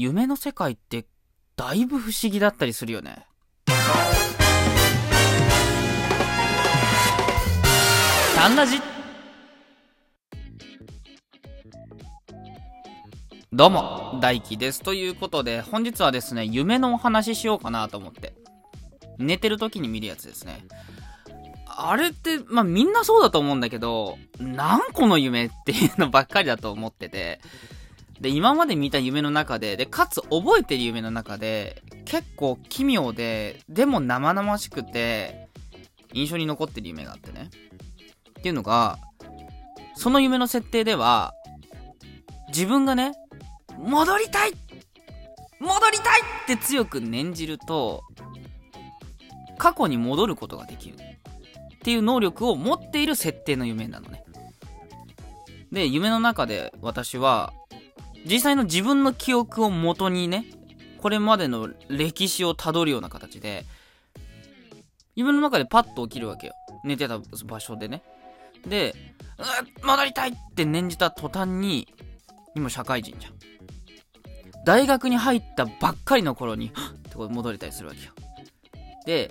夢の世界ってだいぶ不思議だったりするよね。タンラジどうも、大輝です。ということで、本日はですね、夢のお話ししようかなと思って。寝てる時に見るやつですね。あれって、まあ、みんなそうだと思うんだけど、何個の夢っていうのばっかりだと思ってて、で、今まで見た夢の中で、で、かつ覚えてる夢の中で、結構奇妙で、でも生々しくて、印象に残ってる夢があってね。っていうのが、その夢の設定では、自分がね、戻りたい戻りたいって強く念じると、過去に戻ることができる。っていう能力を持っている設定の夢なのね。で、夢の中で私は、実際の自分の記憶を元にね、これまでの歴史をたどるような形で、夢の中でパッと起きるわけよ。寝てた場所でね。で、うっ戻りたいって念じた途端に、今社会人じゃん。大学に入ったばっかりの頃に、ってこ戻れたりするわけよ。で、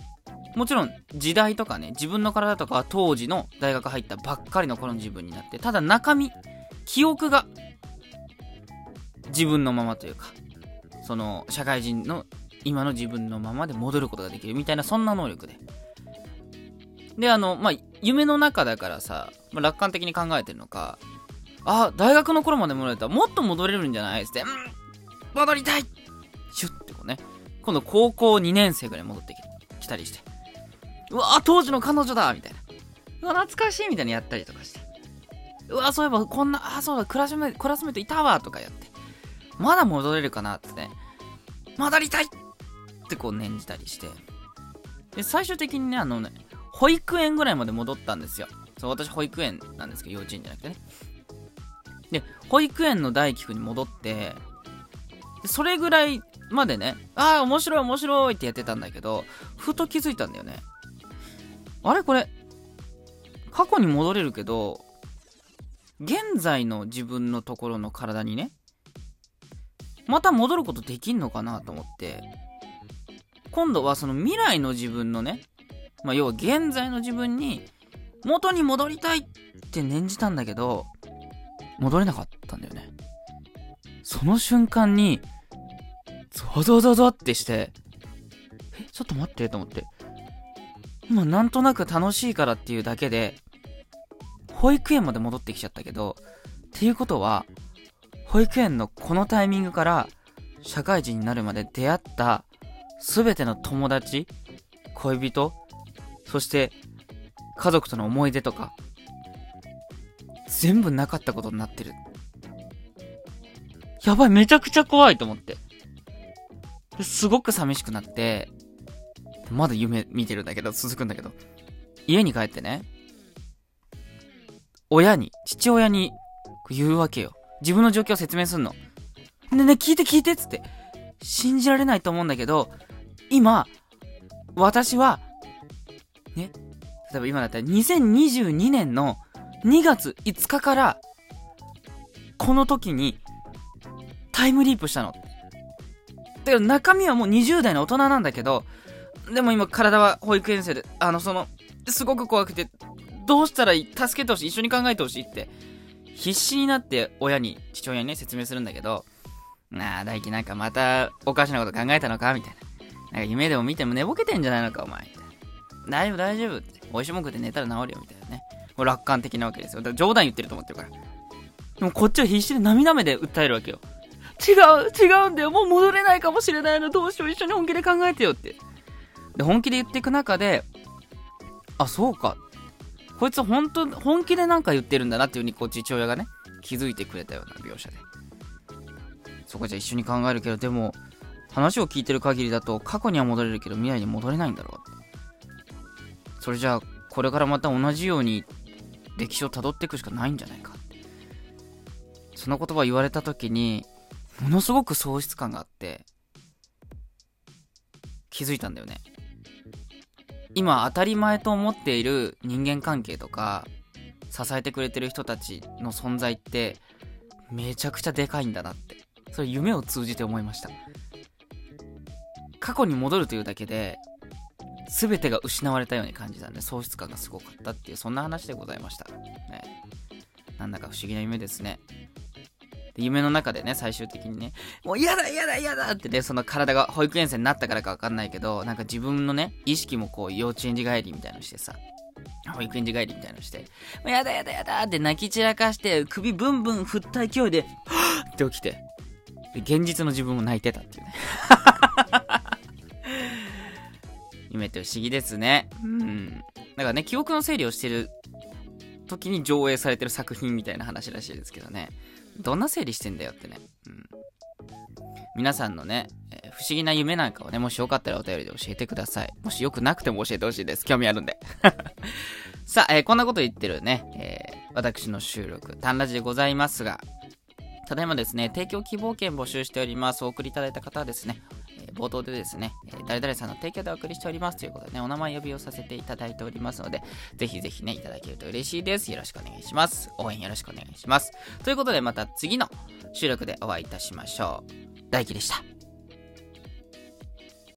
もちろん時代とかね、自分の体とかは当時の大学入ったばっかりの頃の自分になって、ただ中身、記憶が自分のままというか、その、社会人の今の自分のままで戻ることができるみたいな、そんな能力で。で、あの、まあ、夢の中だからさ、まあ、楽観的に考えてるのか、あ、大学の頃まで戻れたらもっと戻れるんじゃないって、うん、戻りたいシュッてこうね、今度高校2年生ぐらい戻ってきたりして、うわ当時の彼女だみたいな。うわ、懐かしいみたいにやったりとかして。うわそういえばこんな、あ、そうだ、クラスメクラスメートいたわとかやって。まだ戻れるかなってね、戻りたいってこう念じたりして。で、最終的にね、あのね、保育園ぐらいまで戻ったんですよ。そう、私保育園なんですけど、幼稚園じゃなくてね。で、保育園の大輝くんに戻って、それぐらいまでね、ああ、面白い面白いってやってたんだけど、ふと気づいたんだよね。あれ？これ、過去に戻れるけど、現在の自分のところの体にね、また戻ることできんのかなと思って、今度はその未来の自分のね、まあ、要は現在の自分に元に戻りたいって念じたんだけど、戻れなかったんだよね。その瞬間に、ゾゾゾゾってして、え、ちょっと待ってと思って。今なんとなく楽しいからっていうだけで、保育園まで戻ってきちゃったけど、っていうことは、保育園のこのタイミングから社会人になるまで出会った全ての友達、恋人、そして家族との思い出とか、全部なかったことになってる。やばい、めちゃくちゃ怖いと思って。すごく寂しくなって、まだ夢見てるんだけど、続くんだけど、家に帰ってね、親に、父親に言うわけよ。自分の状況を説明すんの。ねね、聞いて聞いてっつって。信じられないと思うんだけど、今、私は、ね、例えば今だったら2022年の2月5日から、この時に、タイムリープしたの。だけど中身はもう20代の大人なんだけど、でも今体は保育園生で、あの、その、すごく怖くて、どうしたらいい？助けてほしい一緒に考えてほしいって必死になって親に、父親にね、説明するんだけど、なあ、大輝なんかまたおかしなこと考えたのか？みたいな。なんか夢でも見ても寝ぼけてんじゃないのか、お前。みたいな。大丈夫、大丈夫って。美味しいもん食って寝たら治るよ、みたいなね。もう楽観的なわけですよ。だから冗談言ってると思ってるから。でもこっちは必死で涙目で訴えるわけよ。違う、違うんだよ。もう戻れないかもしれないの。どうしよう。一緒に本気で考えてよって。で、本気で言っていく中で、あ、そうか。こいつ本当、本気でなんか言ってるんだなっていう風にこう父親がね、気づいてくれたような描写で。そこじゃ一緒に考えるけど、でも、話を聞いてる限りだと、過去には戻れるけど未来に戻れないんだろう。それじゃあ、これからまた同じように歴史を辿っていくしかないんじゃないかって。その言葉言われた時に、ものすごく喪失感があって、気づいたんだよね。今当たり前と思っている人間関係とか支えてくれてる人たちの存在ってめちゃくちゃでかいんだなってそれ夢を通じて思いました。過去に戻るというだけで、全てが失われたように感じたんで、喪失感がすごかったっていう、そんな話でございました。ね。なんだか不思議な夢ですね。夢の中でね、最終的にね、もう嫌だ嫌だ嫌だってね、その体が保育園生になったからかわかんないけど、なんか自分のね、意識もこう幼稚園児帰りみたいのしてさ、保育園児帰りみたいのして、もうやだやだやだって泣き散らかして、首ブンブン振った勢いで、はぁって起きて、現実の自分も泣いてたっていうね。夢って不思議ですね。うん。だからね、記憶の整理をしてる時に上映されてる作品みたいな話らしいですけどね。どんな整理してんだよってね。うん。皆さんのね、えー、不思議な夢なんかをね、もしよかったらお便りで教えてください。もしよくなくても教えてほしいです。興味あるんで。さあ、えー、こんなこと言ってるね、えー、私の収録、単ラジでございますが、ただいまですね、提供希望券募集しております。お送りいただいた方はですね、冒頭でですね、え誰々さんの提供でお送りしておりますということでね、お名前呼びをさせていただいておりますので、ぜひぜひね、いただけると嬉しいです。よろしくお願いします。応援よろしくお願いします。ということで、また次の収録でお会いいたしましょう。大輝でした。